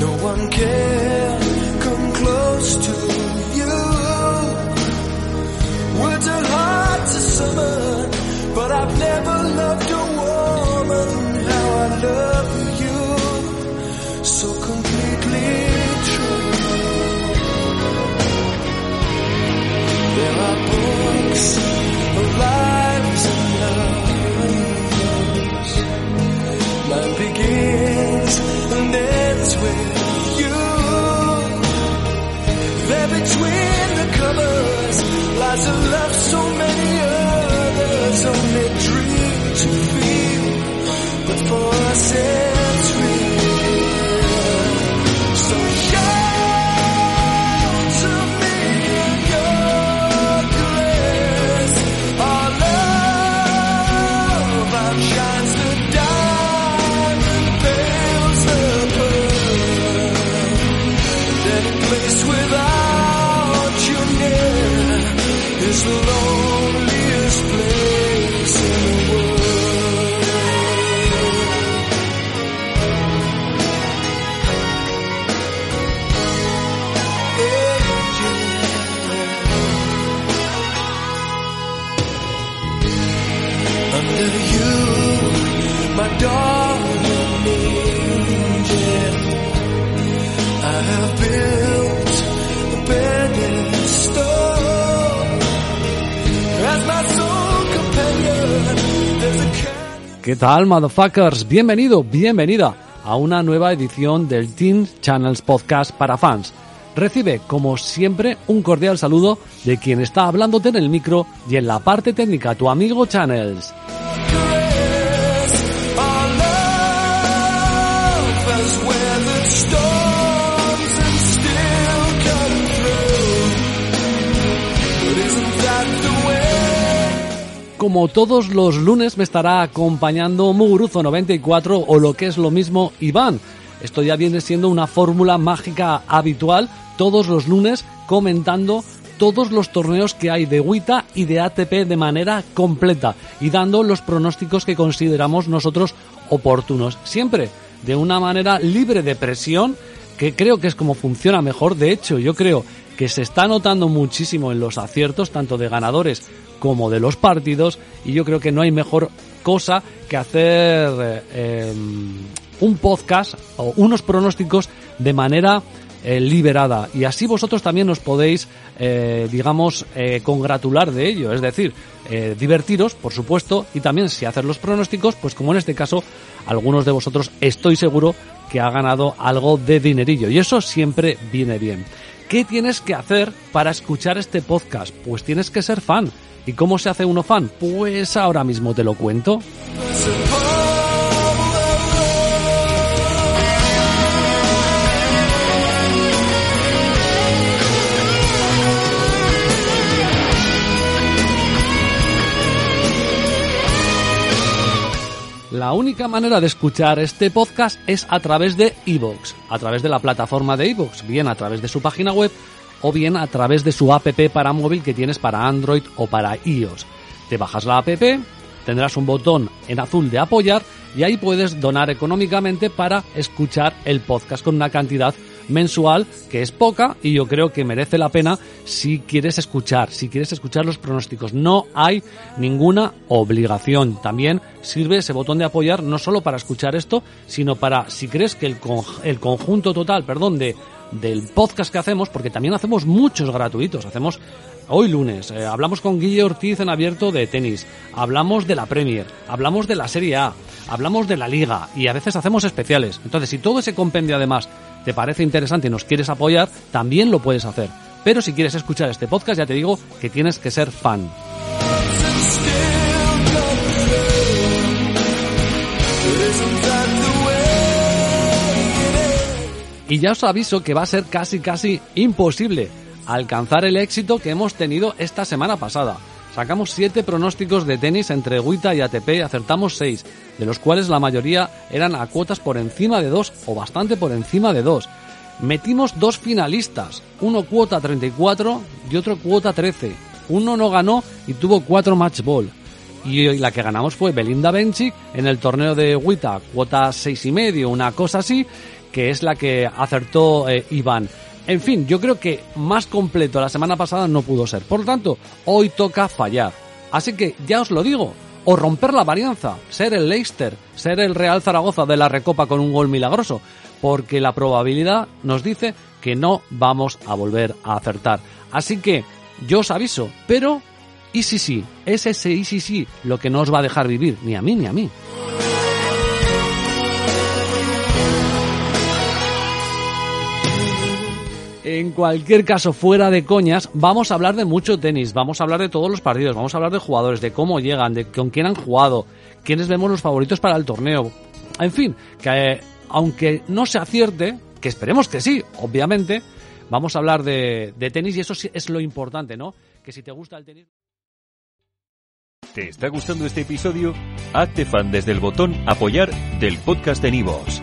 No one can come close to you. Words are hard to summon, but I've never loved a woman how I love you. So completely true. There are books of lives and loves. Mine begins with you. There between the covers lies a love so many others only dream to feel, but for us it's real. So to ¿Qué tal, motherfuckers? Bienvenido, bienvenida a una nueva edición del Teen Channels Podcast para fans. Recibe, como siempre, un cordial saludo de quien está hablándote en el micro y en la parte técnica, tu amigo Channels. Como todos los lunes me estará acompañando Muguruzo94 o lo que es lo mismo Iván. Esto ya viene siendo una fórmula mágica habitual todos los lunes comentando todos los torneos que hay de WTA y de ATP de manera completa y dando los pronósticos que consideramos nosotros oportunos. Siempre de una manera libre de presión, que creo que es como funciona mejor. De hecho, yo creo que se está notando muchísimo en los aciertos, tanto de ganadores como de los partidos, y yo creo que no hay mejor cosa que hacer eh, un podcast o unos pronósticos de manera eh, liberada. Y así vosotros también os podéis eh, digamos eh, congratular de ello. Es decir eh, divertiros por supuesto y también si hacer los pronósticos pues como en este caso algunos de vosotros estoy seguro que ha ganado algo de dinerillo. Y eso siempre viene bien ¿qué tienes que hacer para escuchar este podcast? pues tienes que ser fan ¿y cómo se hace uno fan? pues ahora mismo te lo cuento La única manera de escuchar este podcast es a través de iVoox, a través de la plataforma de iVoox, bien a través de su página web o bien a través de su app para móvil que tienes para Android o para iOS. Te bajas la app, tendrás un botón en azul de apoyar y ahí puedes donar económicamente para escuchar el podcast con una cantidad mensual que es poca y yo creo que merece la pena si quieres escuchar, si quieres escuchar los pronósticos. No hay ninguna obligación. También sirve ese botón de apoyar no solo para escuchar esto, sino para si crees que el, con- el conjunto total, perdón, de del podcast que hacemos, porque también hacemos muchos gratuitos, hacemos hoy lunes, eh, hablamos con Guille Ortiz en abierto de tenis, hablamos de la Premier, hablamos de la Serie A, hablamos de la Liga y a veces hacemos especiales. Entonces, si todo ese compendio además te parece interesante y nos quieres apoyar, también lo puedes hacer. Pero si quieres escuchar este podcast, ya te digo que tienes que ser fan. Y ya os aviso que va a ser casi casi imposible alcanzar el éxito que hemos tenido esta semana pasada. Sacamos siete pronósticos de tenis entre WTA y ATP acertamos seis, de los cuales la mayoría eran a cuotas por encima de dos o bastante por encima de dos. Metimos dos finalistas, uno cuota 34 y otro cuota 13. Uno no ganó y tuvo cuatro match ball. y la que ganamos fue Belinda Bencic en el torneo de Wita, cuota seis y medio, una cosa así, que es la que acertó eh, Iván. En fin, yo creo que más completo la semana pasada no pudo ser. Por lo tanto, hoy toca fallar. Así que ya os lo digo, o romper la varianza, ser el Leicester, ser el Real Zaragoza de la Recopa con un gol milagroso, porque la probabilidad nos dice que no vamos a volver a acertar. Así que yo os aviso, pero y si sí, es ese y si sí lo que no os va a dejar vivir, ni a mí ni a mí. En cualquier caso, fuera de coñas, vamos a hablar de mucho tenis, vamos a hablar de todos los partidos, vamos a hablar de jugadores, de cómo llegan, de con quién han jugado, quiénes vemos los favoritos para el torneo. En fin, que eh, aunque no se acierte, que esperemos que sí, obviamente, vamos a hablar de, de tenis y eso sí es lo importante, ¿no? Que si te gusta el tenis... ¿Te está gustando este episodio? Hazte fan desde el botón apoyar del podcast de Nivos.